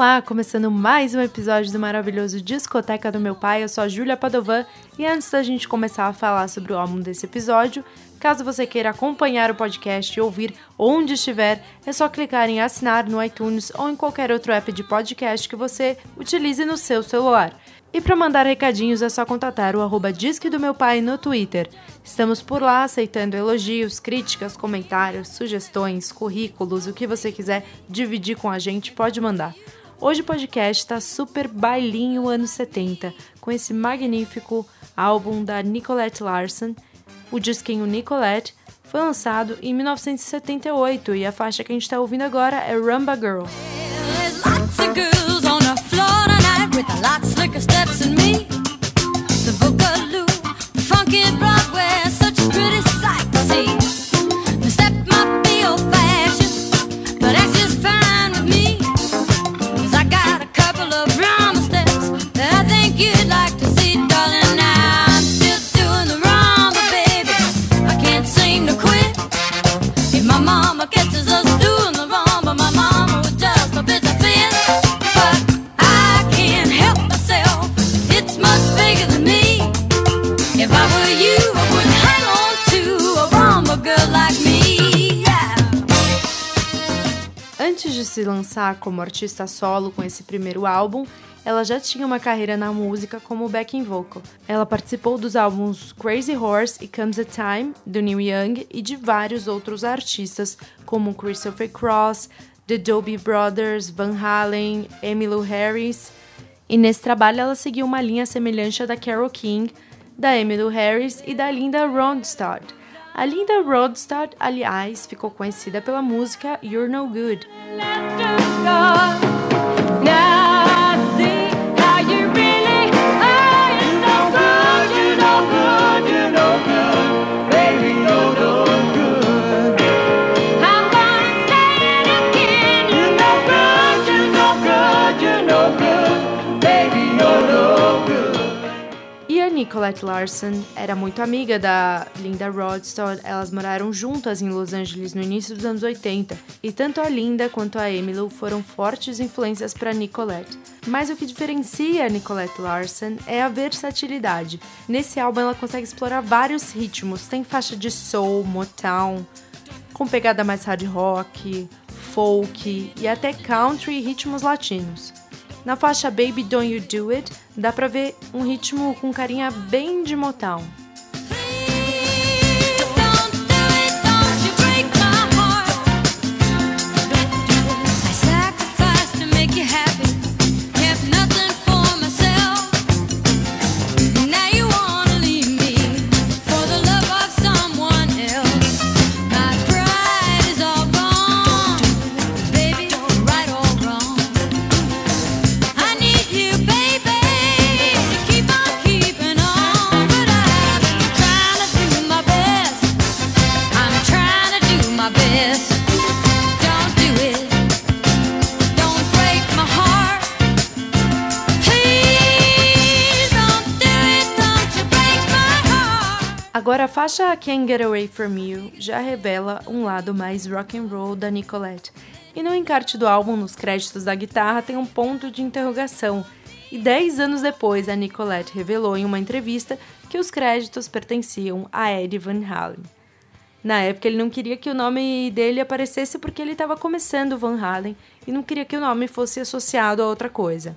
Olá, começando mais um episódio do maravilhoso Discoteca do Meu Pai. Eu sou a Júlia Padovan e antes da gente começar a falar sobre o álbum desse episódio, caso você queira acompanhar o podcast e ouvir onde estiver, é só clicar em assinar no iTunes ou em qualquer outro app de podcast que você utilize no seu celular. E para mandar recadinhos é só contatar o arroba Disque do Meu Pai no Twitter. Estamos por lá aceitando elogios, críticas, comentários, sugestões, currículos, o que você quiser dividir com a gente, pode mandar. Hoje o podcast tá super bailinho anos 70, com esse magnífico álbum da Nicolette Larson. O disquinho Nicolette foi lançado em 1978 e a faixa que a gente tá ouvindo agora é Rumba Girl. Antes de se lançar como artista solo com esse primeiro álbum, ela já tinha uma carreira na música como backing vocal. Ela participou dos álbuns Crazy Horse e Comes a Time, do Neil Young, e de vários outros artistas, como Christopher Cross, The Doobie Brothers, Van Halen, Emmylou Harris. E nesse trabalho ela seguiu uma linha semelhante à da Carole King, da Emmylou Harris e da Linda Ronstadt. A Linda Ronstadt, aliás, ficou conhecida pela música You're No Good. Nicolette Larson era muito amiga da Linda Ronstadt, elas moraram juntas em Los Angeles no início dos anos 80, e tanto a Linda quanto a Emmylou foram fortes influências para Nicolette. Mas o que diferencia a Nicolette Larson é a versatilidade. Nesse álbum ela consegue explorar vários ritmos, tem faixa de soul, motown, com pegada mais hard rock, folk e até country e ritmos latinos. Na faixa Baby Don't You Do It, dá pra ver um ritmo com carinha bem de Motown. Agora a faixa Can't Get Away From You já revela um lado mais rock and roll da Nicolette. E no encarte do álbum, nos créditos da guitarra, tem um ponto de interrogação. E 10 anos depois, a Nicolette revelou em uma entrevista que os créditos pertenciam a Eddie Van Halen. Na época, ele não queria que o nome dele aparecesse porque ele estava começando Van Halen e não queria que o nome fosse associado a outra coisa.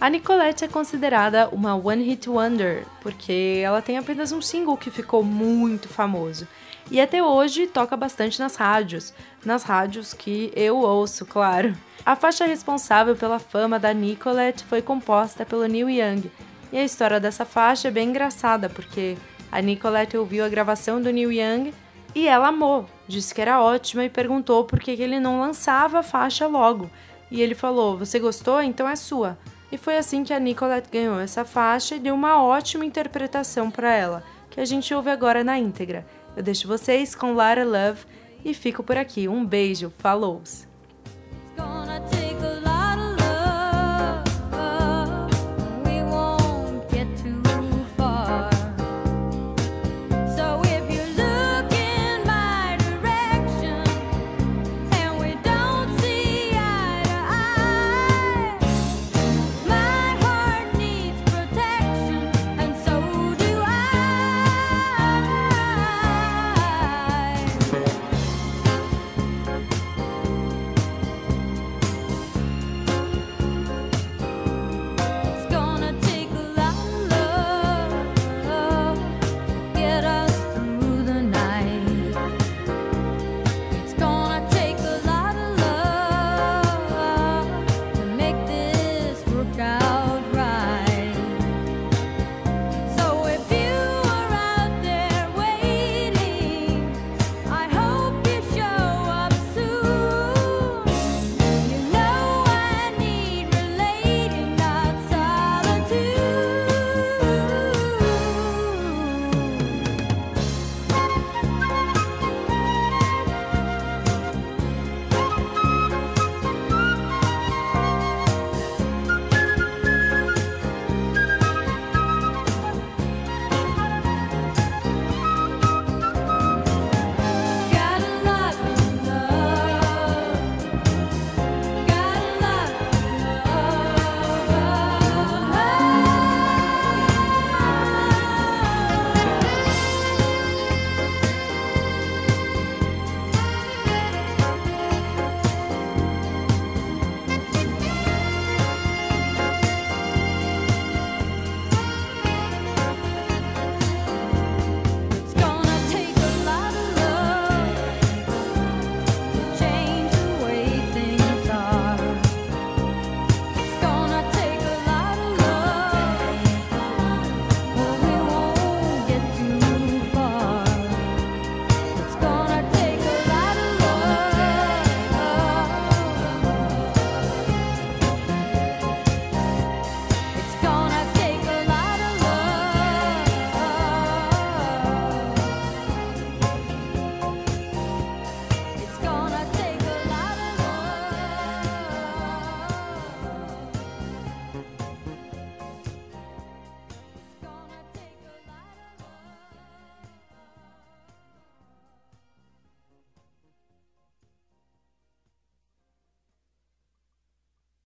A Nicolette é considerada uma one hit wonder, porque ela tem apenas um single que ficou muito famoso. E até hoje toca bastante nas rádios, nas rádios que eu ouço, claro. A faixa responsável pela fama da Nicolette foi composta pelo Neil Young. E a história dessa faixa é bem engraçada, porque a Nicolette ouviu a gravação do Neil Young e ela amou, disse que era ótima e perguntou por que ele não lançava a faixa logo. E ele falou: Você gostou? Então é sua. E foi assim que a Nicolette ganhou essa faixa e deu uma ótima interpretação para ela, que a gente ouve agora na íntegra. Eu deixo vocês com Lara Love e fico por aqui. Um beijo, falou!